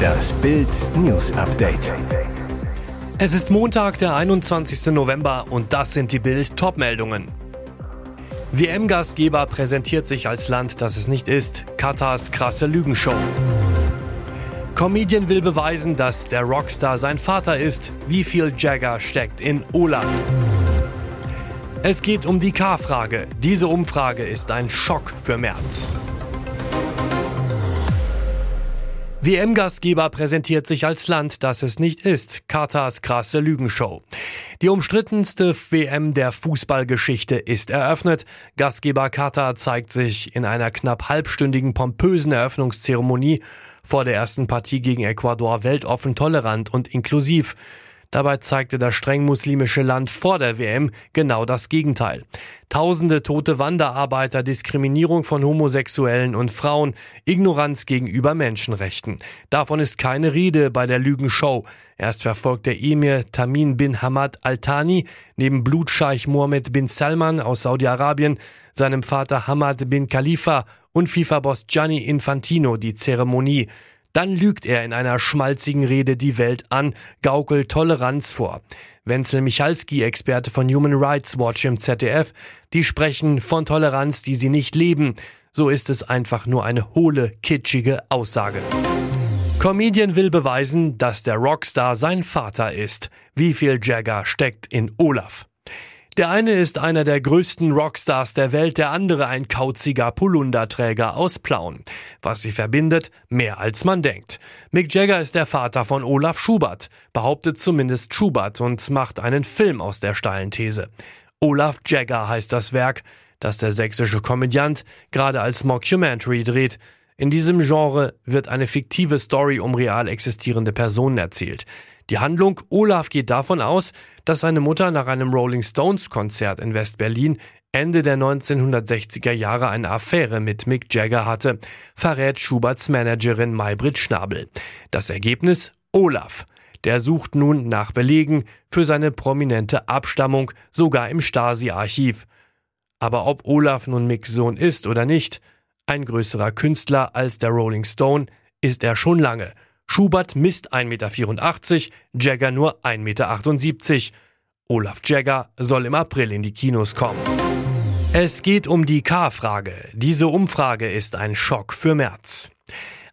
Das Bild News Update. Es ist Montag, der 21. November und das sind die Bild Topmeldungen. WM-Gastgeber präsentiert sich als Land, das es nicht ist. Katars krasse Lügenshow. Comedian will beweisen, dass der Rockstar sein Vater ist. Wie viel Jagger steckt in Olaf? Es geht um die K-Frage. Diese Umfrage ist ein Schock für März. WM-Gastgeber präsentiert sich als Land, das es nicht ist. Katars krasse Lügenshow. Die umstrittenste WM der Fußballgeschichte ist eröffnet. Gastgeber Katar zeigt sich in einer knapp halbstündigen pompösen Eröffnungszeremonie vor der ersten Partie gegen Ecuador weltoffen tolerant und inklusiv. Dabei zeigte das streng muslimische Land vor der WM genau das Gegenteil. Tausende tote Wanderarbeiter, Diskriminierung von Homosexuellen und Frauen, Ignoranz gegenüber Menschenrechten. Davon ist keine Rede bei der Lügenshow. Erst verfolgt der Emir Tamin bin Hamad Al-Thani neben Blutscheich Mohammed bin Salman aus Saudi-Arabien, seinem Vater Hamad bin Khalifa und FIFA-Boss Gianni Infantino die Zeremonie. Dann lügt er in einer schmalzigen Rede die Welt an, gaukelt Toleranz vor. Wenzel Michalski, Experte von Human Rights Watch im ZDF, die sprechen von Toleranz, die sie nicht leben. So ist es einfach nur eine hohle, kitschige Aussage. Comedian will beweisen, dass der Rockstar sein Vater ist. Wie viel Jagger steckt in Olaf? Der eine ist einer der größten Rockstars der Welt, der andere ein kauziger Polunderträger aus Plauen. Was sie verbindet, mehr als man denkt. Mick Jagger ist der Vater von Olaf Schubert, behauptet zumindest Schubert und macht einen Film aus der steilen These. Olaf Jagger heißt das Werk, das der sächsische Komödiant gerade als Mockumentary dreht. In diesem Genre wird eine fiktive Story um real existierende Personen erzählt. Die Handlung Olaf geht davon aus, dass seine Mutter nach einem Rolling Stones Konzert in West-Berlin Ende der 1960er Jahre eine Affäre mit Mick Jagger hatte, verrät Schuberts Managerin Maybrit Schnabel. Das Ergebnis Olaf. Der sucht nun nach Belegen für seine prominente Abstammung, sogar im Stasi-Archiv. Aber ob Olaf nun Micks Sohn ist oder nicht, ein größerer Künstler als der Rolling Stone ist er schon lange. Schubert misst 1,84 Meter, Jagger nur 1,78 Meter. Olaf Jagger soll im April in die Kinos kommen. Es geht um die K-Frage. Diese Umfrage ist ein Schock für März.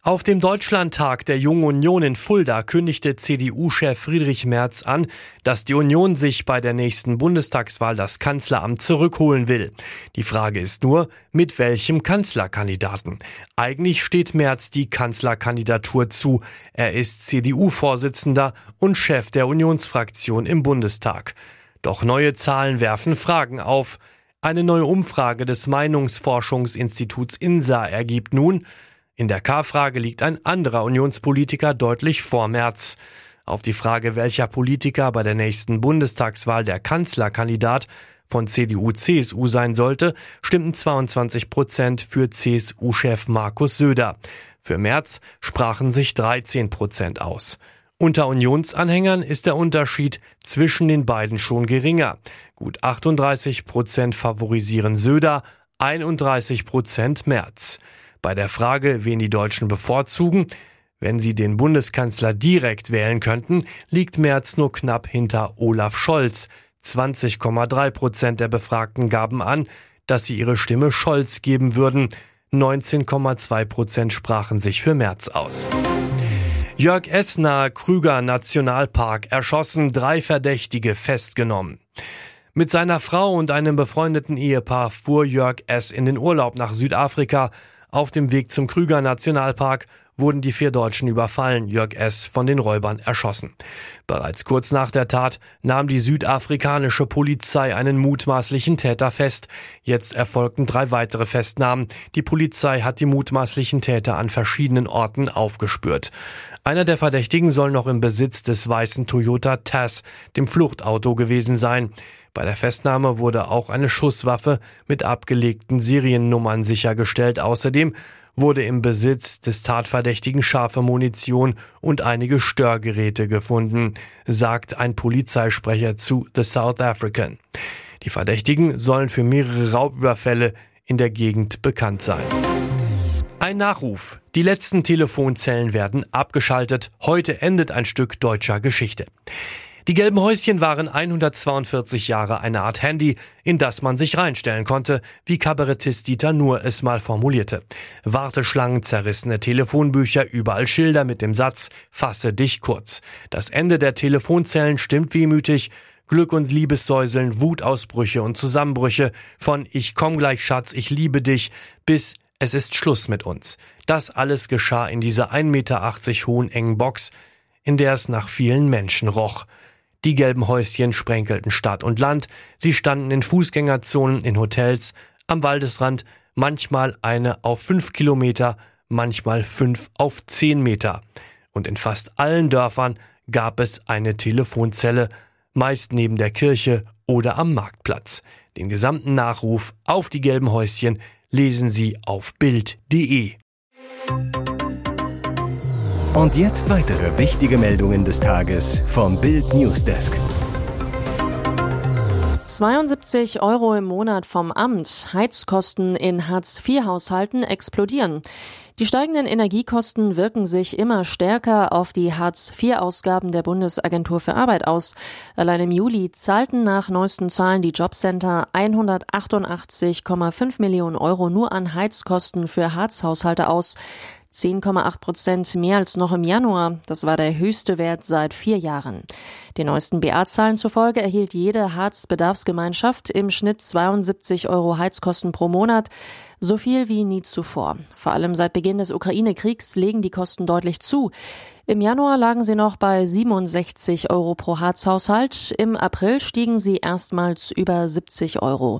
Auf dem Deutschlandtag der Jungen Union in Fulda kündigte CDU-Chef Friedrich Merz an, dass die Union sich bei der nächsten Bundestagswahl das Kanzleramt zurückholen will. Die Frage ist nur, mit welchem Kanzlerkandidaten? Eigentlich steht Merz die Kanzlerkandidatur zu. Er ist CDU-Vorsitzender und Chef der Unionsfraktion im Bundestag. Doch neue Zahlen werfen Fragen auf. Eine neue Umfrage des Meinungsforschungsinstituts INSA ergibt nun, in der K-Frage liegt ein anderer Unionspolitiker deutlich vor Merz. Auf die Frage, welcher Politiker bei der nächsten Bundestagswahl der Kanzlerkandidat von CDU-CSU sein sollte, stimmten 22 Prozent für CSU-Chef Markus Söder. Für Merz sprachen sich 13 Prozent aus. Unter Unionsanhängern ist der Unterschied zwischen den beiden schon geringer. Gut 38 Prozent favorisieren Söder, 31 Prozent Merz. Bei der Frage, wen die Deutschen bevorzugen, wenn sie den Bundeskanzler direkt wählen könnten, liegt Merz nur knapp hinter Olaf Scholz. 20,3 Prozent der Befragten gaben an, dass sie ihre Stimme Scholz geben würden. 19,2 Prozent sprachen sich für Merz aus. Jörg nahe Krüger Nationalpark erschossen, drei Verdächtige festgenommen. Mit seiner Frau und einem befreundeten Ehepaar fuhr Jörg S. in den Urlaub nach Südafrika. Auf dem Weg zum Krüger Nationalpark wurden die vier Deutschen überfallen, Jörg S. von den Räubern erschossen. Bereits kurz nach der Tat nahm die südafrikanische Polizei einen mutmaßlichen Täter fest. Jetzt erfolgten drei weitere Festnahmen. Die Polizei hat die mutmaßlichen Täter an verschiedenen Orten aufgespürt. Einer der Verdächtigen soll noch im Besitz des weißen Toyota Taz, dem Fluchtauto, gewesen sein. Bei der Festnahme wurde auch eine Schusswaffe mit abgelegten Seriennummern sichergestellt. Außerdem wurde im Besitz des Tatverdächtigen scharfe Munition und einige Störgeräte gefunden, sagt ein Polizeisprecher zu The South African. Die Verdächtigen sollen für mehrere Raubüberfälle in der Gegend bekannt sein. Ein Nachruf. Die letzten Telefonzellen werden abgeschaltet. Heute endet ein Stück deutscher Geschichte. Die gelben Häuschen waren 142 Jahre eine Art Handy, in das man sich reinstellen konnte, wie Kabarettist Dieter Nuhr es mal formulierte. Warteschlangen, zerrissene Telefonbücher, überall Schilder mit dem Satz Fasse dich kurz. Das Ende der Telefonzellen stimmt wehmütig, Glück und Liebessäuseln, Wutausbrüche und Zusammenbrüche von Ich komm gleich Schatz, ich liebe dich bis es ist Schluss mit uns. Das alles geschah in dieser 1,80 Meter hohen engen Box, in der es nach vielen Menschen roch. Die gelben Häuschen sprenkelten Stadt und Land, sie standen in Fußgängerzonen, in Hotels, am Waldesrand, manchmal eine auf fünf Kilometer, manchmal fünf auf zehn Meter. Und in fast allen Dörfern gab es eine Telefonzelle, meist neben der Kirche oder am Marktplatz. Den gesamten Nachruf auf die gelben Häuschen lesen Sie auf Bild.de. Und jetzt weitere wichtige Meldungen des Tages vom Bild Newsdesk. 72 Euro im Monat vom Amt. Heizkosten in Hartz-IV-Haushalten explodieren. Die steigenden Energiekosten wirken sich immer stärker auf die Hartz-IV-Ausgaben der Bundesagentur für Arbeit aus. Allein im Juli zahlten nach neuesten Zahlen die Jobcenter 188,5 Millionen Euro nur an Heizkosten für Hartz-Haushalte aus. 10,8 Prozent mehr als noch im Januar. Das war der höchste Wert seit vier Jahren. Den neuesten BA-Zahlen zufolge erhielt jede Harz-Bedarfsgemeinschaft im Schnitt 72 Euro Heizkosten pro Monat. So viel wie nie zuvor. Vor allem seit Beginn des Ukraine-Kriegs legen die Kosten deutlich zu. Im Januar lagen sie noch bei 67 Euro pro Harzhaushalt. Im April stiegen sie erstmals über 70 Euro.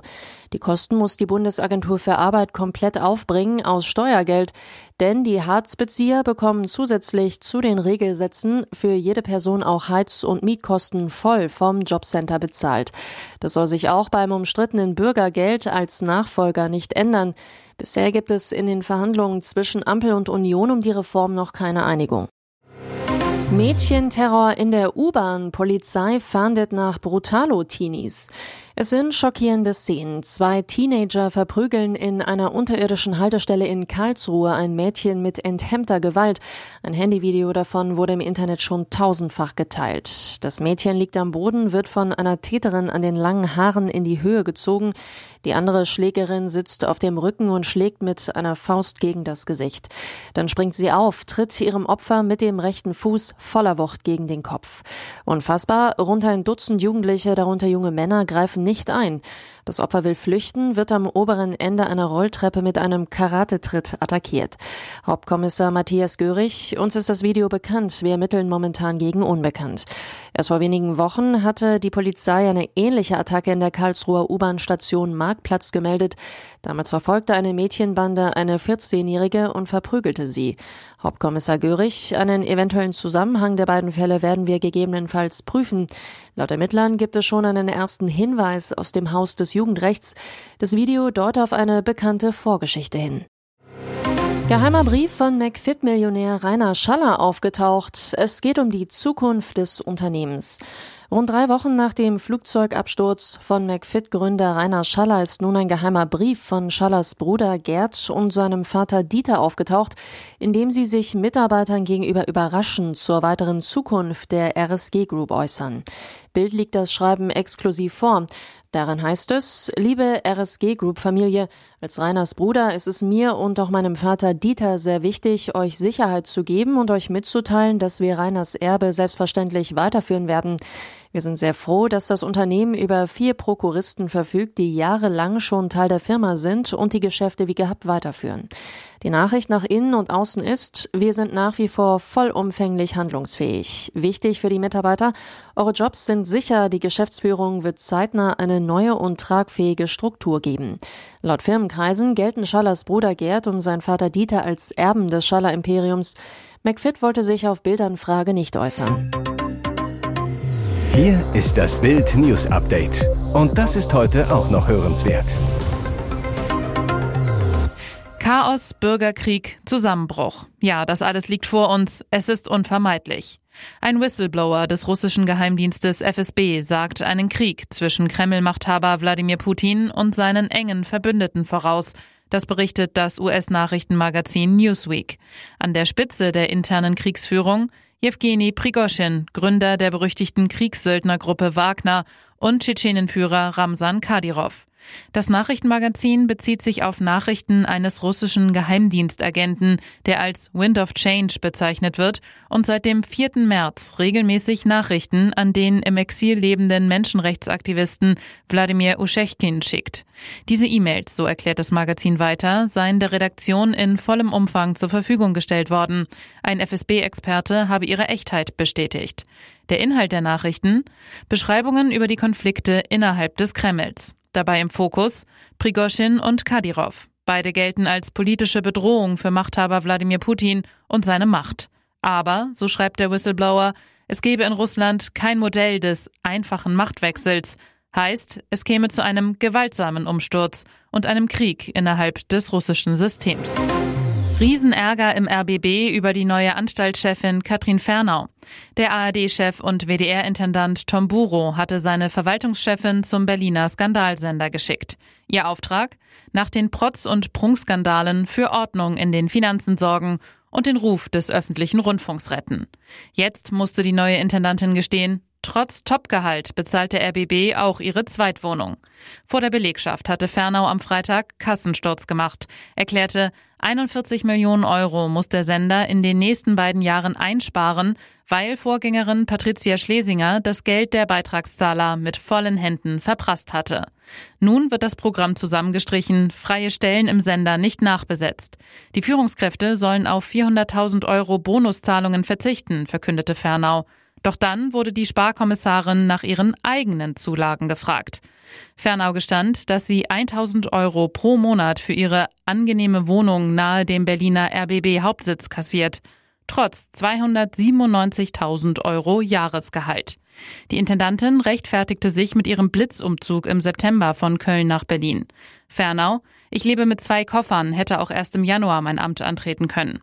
Die Kosten muss die Bundesagentur für Arbeit komplett aufbringen aus Steuergeld, denn die Harzbezieher bekommen zusätzlich zu den Regelsätzen für jede Person auch Heiz- und Mietkosten voll vom Jobcenter bezahlt. Das soll sich auch beim umstrittenen Bürgergeld als Nachfolger nicht ändern. Bisher gibt es in den Verhandlungen zwischen Ampel und Union um die Reform noch keine Einigung. Mädchenterror in der U-Bahn. Polizei fahndet nach Brutalo-Teenies. Es sind schockierende Szenen. Zwei Teenager verprügeln in einer unterirdischen Haltestelle in Karlsruhe ein Mädchen mit enthemmter Gewalt. Ein Handyvideo davon wurde im Internet schon tausendfach geteilt. Das Mädchen liegt am Boden, wird von einer Täterin an den langen Haaren in die Höhe gezogen. Die andere Schlägerin sitzt auf dem Rücken und schlägt mit einer Faust gegen das Gesicht. Dann springt sie auf, tritt ihrem Opfer mit dem rechten Fuß voller Wucht gegen den Kopf. Unfassbar, rund ein Dutzend Jugendliche, darunter junge Männer, greifen nicht ein. Das Opfer will flüchten, wird am oberen Ende einer Rolltreppe mit einem Karatetritt attackiert. Hauptkommissar Matthias Görig, uns ist das Video bekannt. Wir ermitteln momentan gegen Unbekannt. Erst vor wenigen Wochen hatte die Polizei eine ähnliche Attacke in der Karlsruher U-Bahn-Station Marktplatz gemeldet. Damals verfolgte eine Mädchenbande eine 14-Jährige und verprügelte sie. Hauptkommissar Görig, einen eventuellen Zusammenhang der beiden Fälle werden wir gegebenenfalls prüfen. Laut Ermittlern gibt es schon einen ersten Hinweis aus dem Haus des Jugendrechts. Das Video deut auf eine bekannte Vorgeschichte hin. Geheimer Brief von McFit-Millionär Rainer Schaller aufgetaucht. Es geht um die Zukunft des Unternehmens. Rund drei Wochen nach dem Flugzeugabsturz von McFit-Gründer Rainer Schaller ist nun ein geheimer Brief von Schallers Bruder Gerd und seinem Vater Dieter aufgetaucht, in dem sie sich Mitarbeitern gegenüber überraschend zur weiteren Zukunft der RSG Group äußern. Bild liegt das Schreiben exklusiv vor. Darin heißt es, liebe RSG Group Familie, als Reiners Bruder ist es mir und auch meinem Vater Dieter sehr wichtig, euch Sicherheit zu geben und euch mitzuteilen, dass wir Reiners Erbe selbstverständlich weiterführen werden. Wir sind sehr froh, dass das Unternehmen über vier Prokuristen verfügt, die jahrelang schon Teil der Firma sind und die Geschäfte wie gehabt weiterführen. Die Nachricht nach innen und außen ist, wir sind nach wie vor vollumfänglich handlungsfähig. Wichtig für die Mitarbeiter, eure Jobs sind sicher, die Geschäftsführung wird zeitnah eine neue und tragfähige Struktur geben. Laut Firmenkreisen gelten Schallers Bruder Gerd und sein Vater Dieter als Erben des Schaller Imperiums. McFit wollte sich auf Bildernfrage nicht äußern. Hier ist das Bild News Update. Und das ist heute auch noch hörenswert. Chaos, Bürgerkrieg, Zusammenbruch. Ja, das alles liegt vor uns. Es ist unvermeidlich. Ein Whistleblower des russischen Geheimdienstes FSB sagt einen Krieg zwischen Kreml-Machthaber Wladimir Putin und seinen engen Verbündeten voraus, Das berichtet das US-Nachrichtenmagazin Newsweek. An der Spitze der internen Kriegsführung Jewgeni Prigoschin, Gründer der berüchtigten Kriegssöldnergruppe Wagner und Tschetschenenführer Ramsan Kadyrov. Das Nachrichtenmagazin bezieht sich auf Nachrichten eines russischen Geheimdienstagenten, der als Wind of Change bezeichnet wird und seit dem 4. März regelmäßig Nachrichten an den im Exil lebenden Menschenrechtsaktivisten Wladimir Uschechkin schickt. Diese E-Mails, so erklärt das Magazin weiter, seien der Redaktion in vollem Umfang zur Verfügung gestellt worden. Ein FSB-Experte habe ihre Echtheit bestätigt. Der Inhalt der Nachrichten? Beschreibungen über die Konflikte innerhalb des Kremls. Dabei im Fokus Prigoschin und Kadyrov. Beide gelten als politische Bedrohung für Machthaber Wladimir Putin und seine Macht. Aber, so schreibt der Whistleblower, es gebe in Russland kein Modell des einfachen Machtwechsels. Heißt, es käme zu einem gewaltsamen Umsturz und einem Krieg innerhalb des russischen Systems. Riesenärger im RBB über die neue Anstaltschefin Katrin Fernau. Der ARD-Chef und WDR-Intendant Tom Buro hatte seine Verwaltungschefin zum Berliner Skandalsender geschickt. Ihr Auftrag? Nach den Protz- und Prunkskandalen für Ordnung in den Finanzen sorgen und den Ruf des öffentlichen Rundfunks retten. Jetzt musste die neue Intendantin gestehen, Trotz Topgehalt bezahlt der RBB auch ihre Zweitwohnung. Vor der Belegschaft hatte Fernau am Freitag Kassensturz gemacht, erklärte, 41 Millionen Euro muss der Sender in den nächsten beiden Jahren einsparen, weil Vorgängerin Patricia Schlesinger das Geld der Beitragszahler mit vollen Händen verprasst hatte. Nun wird das Programm zusammengestrichen, freie Stellen im Sender nicht nachbesetzt. Die Führungskräfte sollen auf 400.000 Euro Bonuszahlungen verzichten, verkündete Fernau. Doch dann wurde die Sparkommissarin nach ihren eigenen Zulagen gefragt. Fernau gestand, dass sie 1000 Euro pro Monat für ihre angenehme Wohnung nahe dem Berliner RBB Hauptsitz kassiert, trotz 297.000 Euro Jahresgehalt. Die Intendantin rechtfertigte sich mit ihrem Blitzumzug im September von Köln nach Berlin. Fernau, ich lebe mit zwei Koffern, hätte auch erst im Januar mein Amt antreten können.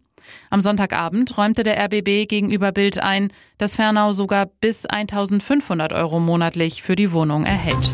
Am Sonntagabend räumte der RBB gegenüber Bild ein, dass Fernau sogar bis 1500 Euro monatlich für die Wohnung erhält.